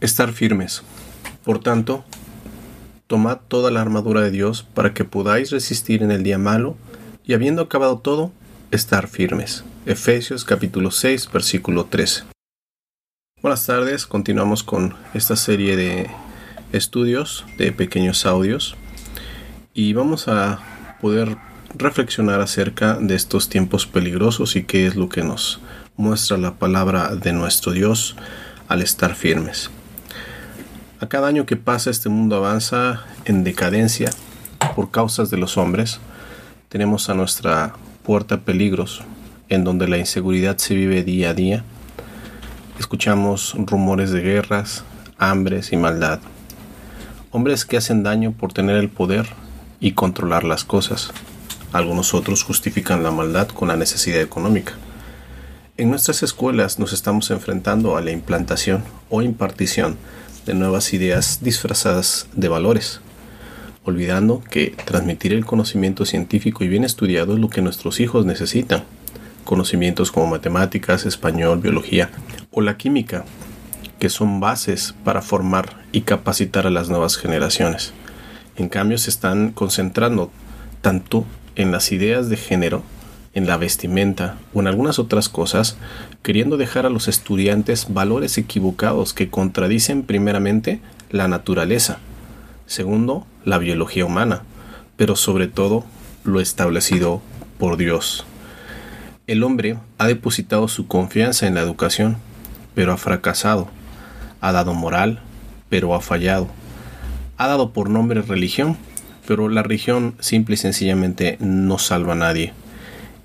Estar firmes. Por tanto, tomad toda la armadura de Dios para que podáis resistir en el día malo y habiendo acabado todo, estar firmes. Efesios capítulo 6 versículo 13. Buenas tardes, continuamos con esta serie de estudios de pequeños audios y vamos a poder reflexionar acerca de estos tiempos peligrosos y qué es lo que nos muestra la palabra de nuestro Dios al estar firmes. A cada año que pasa este mundo avanza en decadencia por causas de los hombres. Tenemos a nuestra puerta peligros en donde la inseguridad se vive día a día. Escuchamos rumores de guerras, hambres y maldad. Hombres que hacen daño por tener el poder y controlar las cosas. Algunos otros justifican la maldad con la necesidad económica. En nuestras escuelas nos estamos enfrentando a la implantación o impartición de nuevas ideas disfrazadas de valores, olvidando que transmitir el conocimiento científico y bien estudiado es lo que nuestros hijos necesitan. Conocimientos como matemáticas, español, biología o la química, que son bases para formar y capacitar a las nuevas generaciones. En cambio, se están concentrando tanto en las ideas de género en la vestimenta o en algunas otras cosas, queriendo dejar a los estudiantes valores equivocados que contradicen primeramente la naturaleza, segundo, la biología humana, pero sobre todo lo establecido por Dios. El hombre ha depositado su confianza en la educación, pero ha fracasado. Ha dado moral, pero ha fallado. Ha dado por nombre religión, pero la religión simple y sencillamente no salva a nadie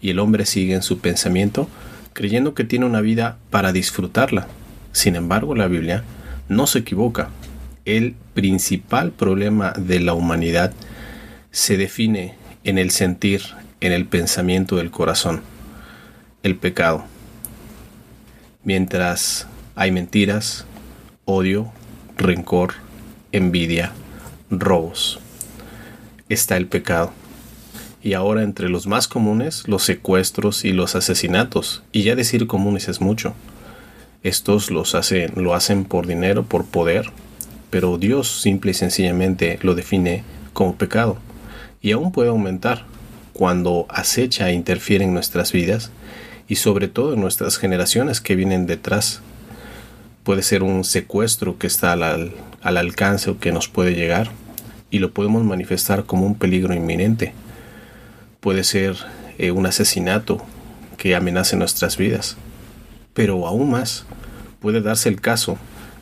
y el hombre sigue en su pensamiento creyendo que tiene una vida para disfrutarla. Sin embargo, la Biblia no se equivoca. El principal problema de la humanidad se define en el sentir, en el pensamiento del corazón, el pecado. Mientras hay mentiras, odio, rencor, envidia, robos, está el pecado y ahora entre los más comunes los secuestros y los asesinatos, y ya decir comunes es mucho. Estos los hacen, lo hacen por dinero, por poder, pero Dios simple y sencillamente lo define como pecado, y aún puede aumentar cuando acecha e interfiere en nuestras vidas y sobre todo en nuestras generaciones que vienen detrás. Puede ser un secuestro que está al, al alcance o que nos puede llegar y lo podemos manifestar como un peligro inminente puede ser eh, un asesinato que amenace nuestras vidas. Pero aún más puede darse el caso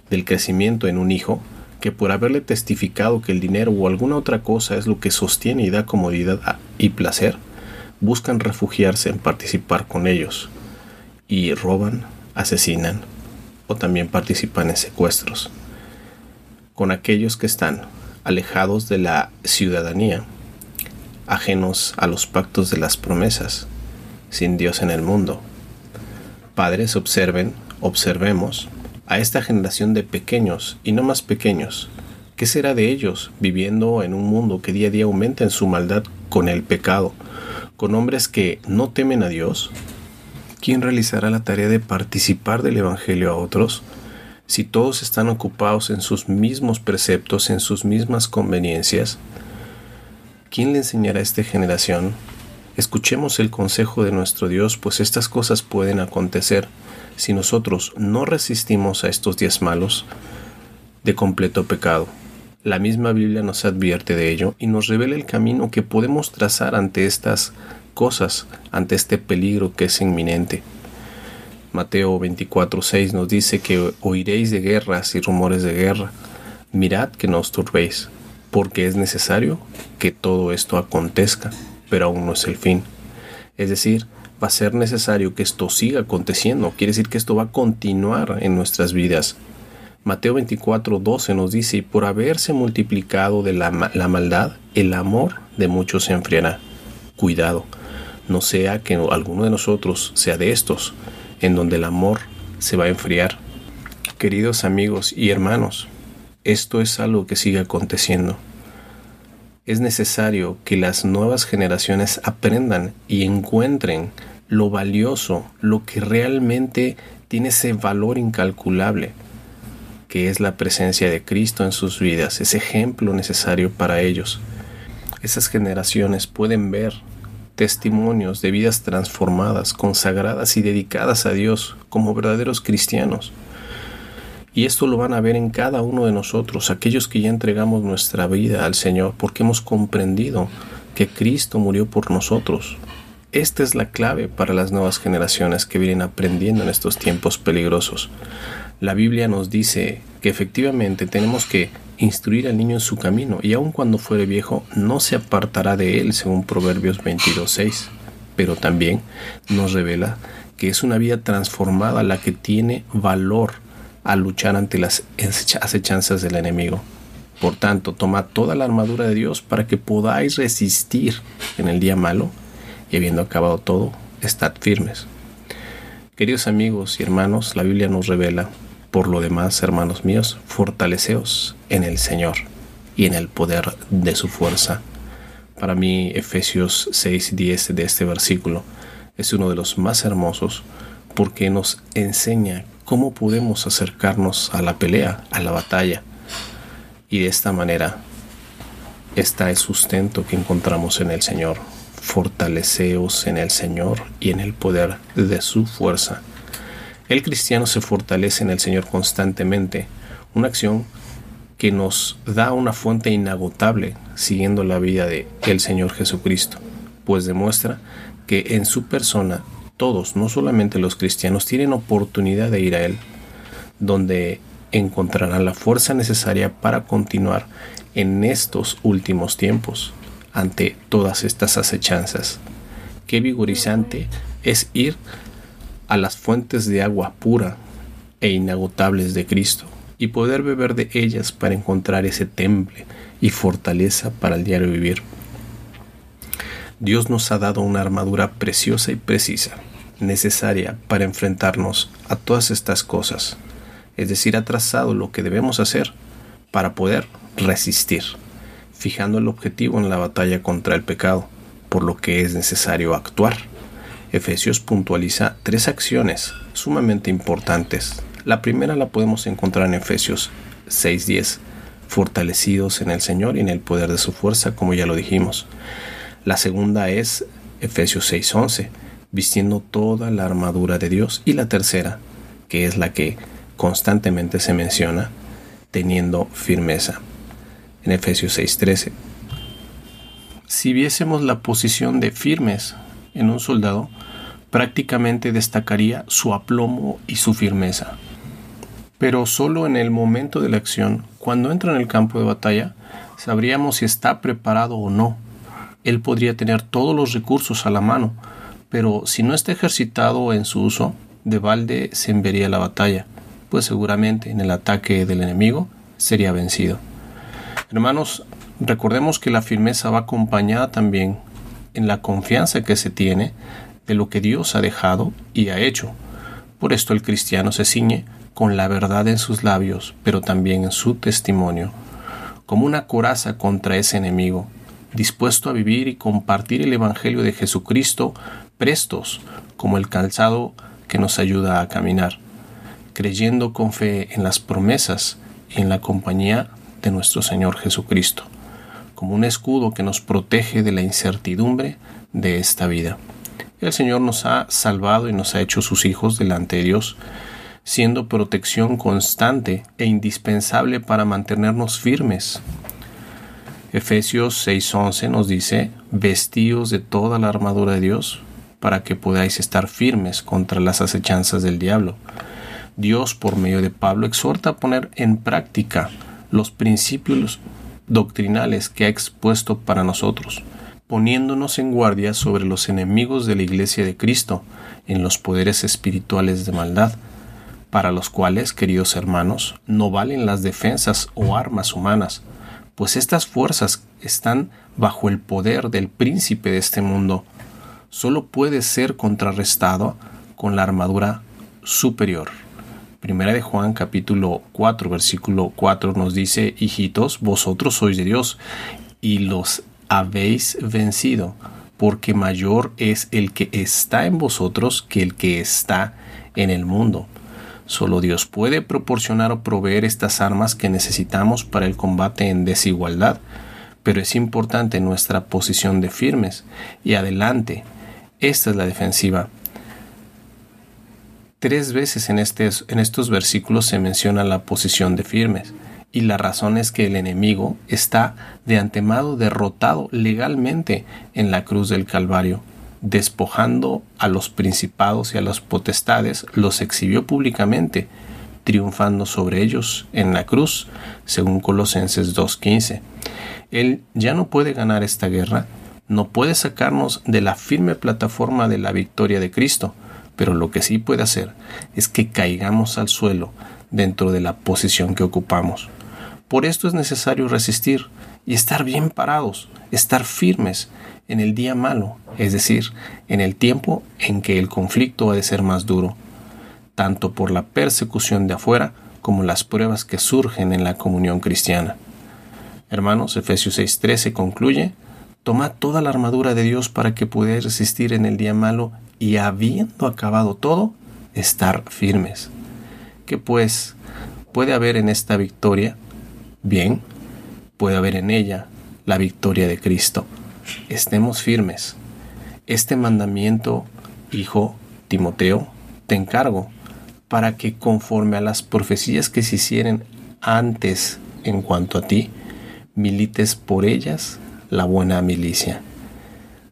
del crecimiento en un hijo que por haberle testificado que el dinero o alguna otra cosa es lo que sostiene y da comodidad y placer, buscan refugiarse en participar con ellos y roban, asesinan o también participan en secuestros. Con aquellos que están alejados de la ciudadanía ajenos a los pactos de las promesas, sin Dios en el mundo. Padres, observen, observemos a esta generación de pequeños y no más pequeños. ¿Qué será de ellos viviendo en un mundo que día a día aumenta en su maldad con el pecado, con hombres que no temen a Dios? ¿Quién realizará la tarea de participar del Evangelio a otros? Si todos están ocupados en sus mismos preceptos, en sus mismas conveniencias, ¿Quién le enseñará a esta generación? Escuchemos el consejo de nuestro Dios, pues estas cosas pueden acontecer si nosotros no resistimos a estos días malos de completo pecado. La misma Biblia nos advierte de ello y nos revela el camino que podemos trazar ante estas cosas, ante este peligro que es inminente. Mateo 24:6 nos dice que oiréis de guerras y rumores de guerra. Mirad que no os turbéis porque es necesario que todo esto acontezca, pero aún no es el fin. Es decir, va a ser necesario que esto siga aconteciendo, quiere decir que esto va a continuar en nuestras vidas. Mateo 24, 12 nos dice, por haberse multiplicado de la, la maldad, el amor de muchos se enfriará. Cuidado, no sea que alguno de nosotros sea de estos, en donde el amor se va a enfriar. Queridos amigos y hermanos, esto es algo que sigue aconteciendo. Es necesario que las nuevas generaciones aprendan y encuentren lo valioso, lo que realmente tiene ese valor incalculable, que es la presencia de Cristo en sus vidas, ese ejemplo necesario para ellos. Esas generaciones pueden ver testimonios de vidas transformadas, consagradas y dedicadas a Dios como verdaderos cristianos. Y esto lo van a ver en cada uno de nosotros, aquellos que ya entregamos nuestra vida al Señor porque hemos comprendido que Cristo murió por nosotros. Esta es la clave para las nuevas generaciones que vienen aprendiendo en estos tiempos peligrosos. La Biblia nos dice que efectivamente tenemos que instruir al niño en su camino y aun cuando fuere viejo no se apartará de él, según Proverbios 22.6. Pero también nos revela que es una vida transformada la que tiene valor a luchar ante las acechanzas del enemigo. Por tanto, toma toda la armadura de Dios para que podáis resistir en el día malo y habiendo acabado todo, estad firmes. Queridos amigos y hermanos, la Biblia nos revela, por lo demás, hermanos míos, fortaleceos en el Señor y en el poder de su fuerza. Para mí, Efesios 6, 10 de este versículo es uno de los más hermosos porque nos enseña cómo podemos acercarnos a la pelea, a la batalla. Y de esta manera está el sustento que encontramos en el Señor. Fortaleceos en el Señor y en el poder de su fuerza. El cristiano se fortalece en el Señor constantemente, una acción que nos da una fuente inagotable siguiendo la vida de el Señor Jesucristo, pues demuestra que en su persona todos, no solamente los cristianos, tienen oportunidad de ir a Él, donde encontrarán la fuerza necesaria para continuar en estos últimos tiempos ante todas estas acechanzas. Qué vigorizante es ir a las fuentes de agua pura e inagotables de Cristo y poder beber de ellas para encontrar ese temple y fortaleza para el diario vivir. Dios nos ha dado una armadura preciosa y precisa necesaria para enfrentarnos a todas estas cosas, es decir, ha trazado lo que debemos hacer para poder resistir, fijando el objetivo en la batalla contra el pecado, por lo que es necesario actuar. Efesios puntualiza tres acciones sumamente importantes. La primera la podemos encontrar en Efesios 6:10, fortalecidos en el Señor y en el poder de su fuerza, como ya lo dijimos. La segunda es Efesios 6:11, vistiendo toda la armadura de Dios. Y la tercera, que es la que constantemente se menciona, teniendo firmeza. En Efesios 6:13. Si viésemos la posición de firmes en un soldado, prácticamente destacaría su aplomo y su firmeza. Pero solo en el momento de la acción, cuando entra en el campo de batalla, sabríamos si está preparado o no. Él podría tener todos los recursos a la mano, pero si no está ejercitado en su uso, de balde se enviaría la batalla, pues seguramente en el ataque del enemigo sería vencido. Hermanos, recordemos que la firmeza va acompañada también en la confianza que se tiene de lo que Dios ha dejado y ha hecho. Por esto el cristiano se ciñe con la verdad en sus labios, pero también en su testimonio, como una coraza contra ese enemigo, dispuesto a vivir y compartir el Evangelio de Jesucristo prestos como el calzado que nos ayuda a caminar, creyendo con fe en las promesas y en la compañía de nuestro Señor Jesucristo, como un escudo que nos protege de la incertidumbre de esta vida. El Señor nos ha salvado y nos ha hecho sus hijos delante de Dios, siendo protección constante e indispensable para mantenernos firmes. Efesios 6:11 nos dice, vestidos de toda la armadura de Dios, para que podáis estar firmes contra las acechanzas del diablo. Dios, por medio de Pablo, exhorta a poner en práctica los principios doctrinales que ha expuesto para nosotros, poniéndonos en guardia sobre los enemigos de la Iglesia de Cristo en los poderes espirituales de maldad, para los cuales, queridos hermanos, no valen las defensas o armas humanas, pues estas fuerzas están bajo el poder del príncipe de este mundo, solo puede ser contrarrestado con la armadura superior. Primera de Juan capítulo 4 versículo 4 nos dice, hijitos, vosotros sois de Dios y los habéis vencido, porque mayor es el que está en vosotros que el que está en el mundo. Solo Dios puede proporcionar o proveer estas armas que necesitamos para el combate en desigualdad, pero es importante nuestra posición de firmes y adelante. Esta es la defensiva. Tres veces en, estos versículos se menciona la posición de firmes y la razón es que el enemigo está de antemano derrotado legalmente en la cruz del Calvario despojando a los principados y a las potestades, los exhibió públicamente, triunfando sobre ellos en la cruz, según Colosenses 2.15. Él ya no puede ganar esta guerra, no puede sacarnos de la firme plataforma de la victoria de Cristo, pero lo que sí puede hacer es que caigamos al suelo dentro de la posición que ocupamos. Por esto es necesario resistir y estar bien parados, estar firmes, en el día malo, es decir, en el tiempo en que el conflicto ha de ser más duro, tanto por la persecución de afuera como las pruebas que surgen en la comunión cristiana. Hermanos, Efesios 6:13 concluye, Tomad toda la armadura de Dios para que podáis resistir en el día malo y habiendo acabado todo, estar firmes. ¿Qué pues puede haber en esta victoria? Bien, puede haber en ella la victoria de Cristo estemos firmes. Este mandamiento, hijo Timoteo, te encargo para que conforme a las profecías que se hicieren antes en cuanto a ti, milites por ellas la buena milicia,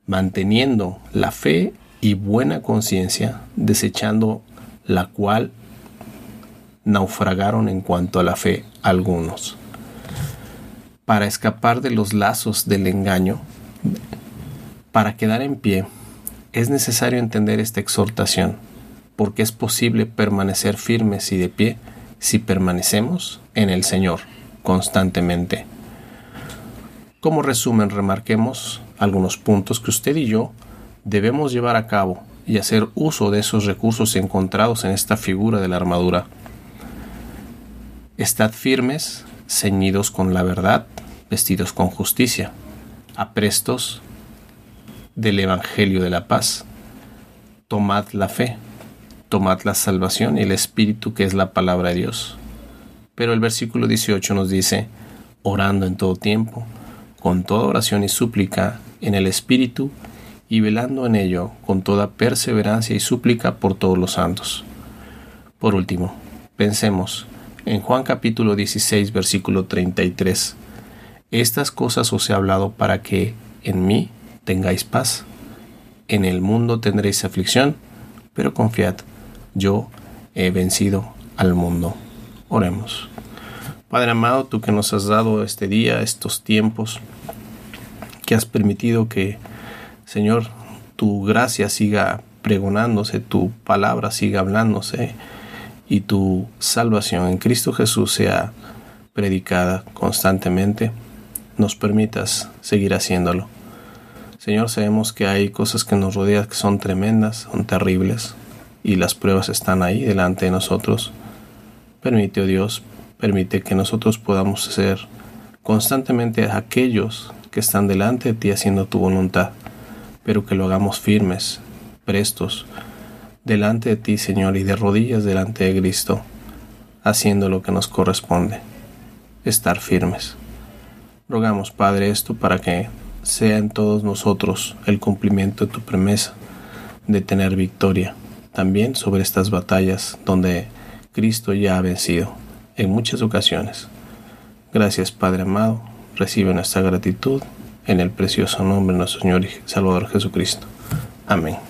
manteniendo la fe y buena conciencia, desechando la cual naufragaron en cuanto a la fe algunos. Para escapar de los lazos del engaño, para quedar en pie, es necesario entender esta exhortación, porque es posible permanecer firmes y de pie si permanecemos en el Señor constantemente. Como resumen, remarquemos algunos puntos que usted y yo debemos llevar a cabo y hacer uso de esos recursos encontrados en esta figura de la armadura. Estad firmes, ceñidos con la verdad, vestidos con justicia aprestos del Evangelio de la paz. Tomad la fe, tomad la salvación y el Espíritu que es la palabra de Dios. Pero el versículo 18 nos dice, orando en todo tiempo, con toda oración y súplica en el Espíritu, y velando en ello con toda perseverancia y súplica por todos los santos. Por último, pensemos en Juan capítulo 16, versículo 33 estas cosas os he hablado para que en mí tengáis paz. En el mundo tendréis aflicción, pero confiad, yo he vencido al mundo. Oremos. Padre amado, tú que nos has dado este día, estos tiempos, que has permitido que, Señor, tu gracia siga pregonándose, tu palabra siga hablándose y tu salvación en Cristo Jesús sea predicada constantemente nos permitas seguir haciéndolo. Señor, sabemos que hay cosas que nos rodean que son tremendas, son terribles, y las pruebas están ahí delante de nosotros. Permite, oh Dios, permite que nosotros podamos ser constantemente aquellos que están delante de ti haciendo tu voluntad, pero que lo hagamos firmes, prestos, delante de ti, Señor, y de rodillas delante de Cristo, haciendo lo que nos corresponde, estar firmes. Rogamos, Padre, esto para que sea en todos nosotros el cumplimiento de tu promesa de tener victoria, también sobre estas batallas donde Cristo ya ha vencido en muchas ocasiones. Gracias, Padre amado, recibe nuestra gratitud en el precioso nombre de nuestro Señor y Salvador Jesucristo. Amén.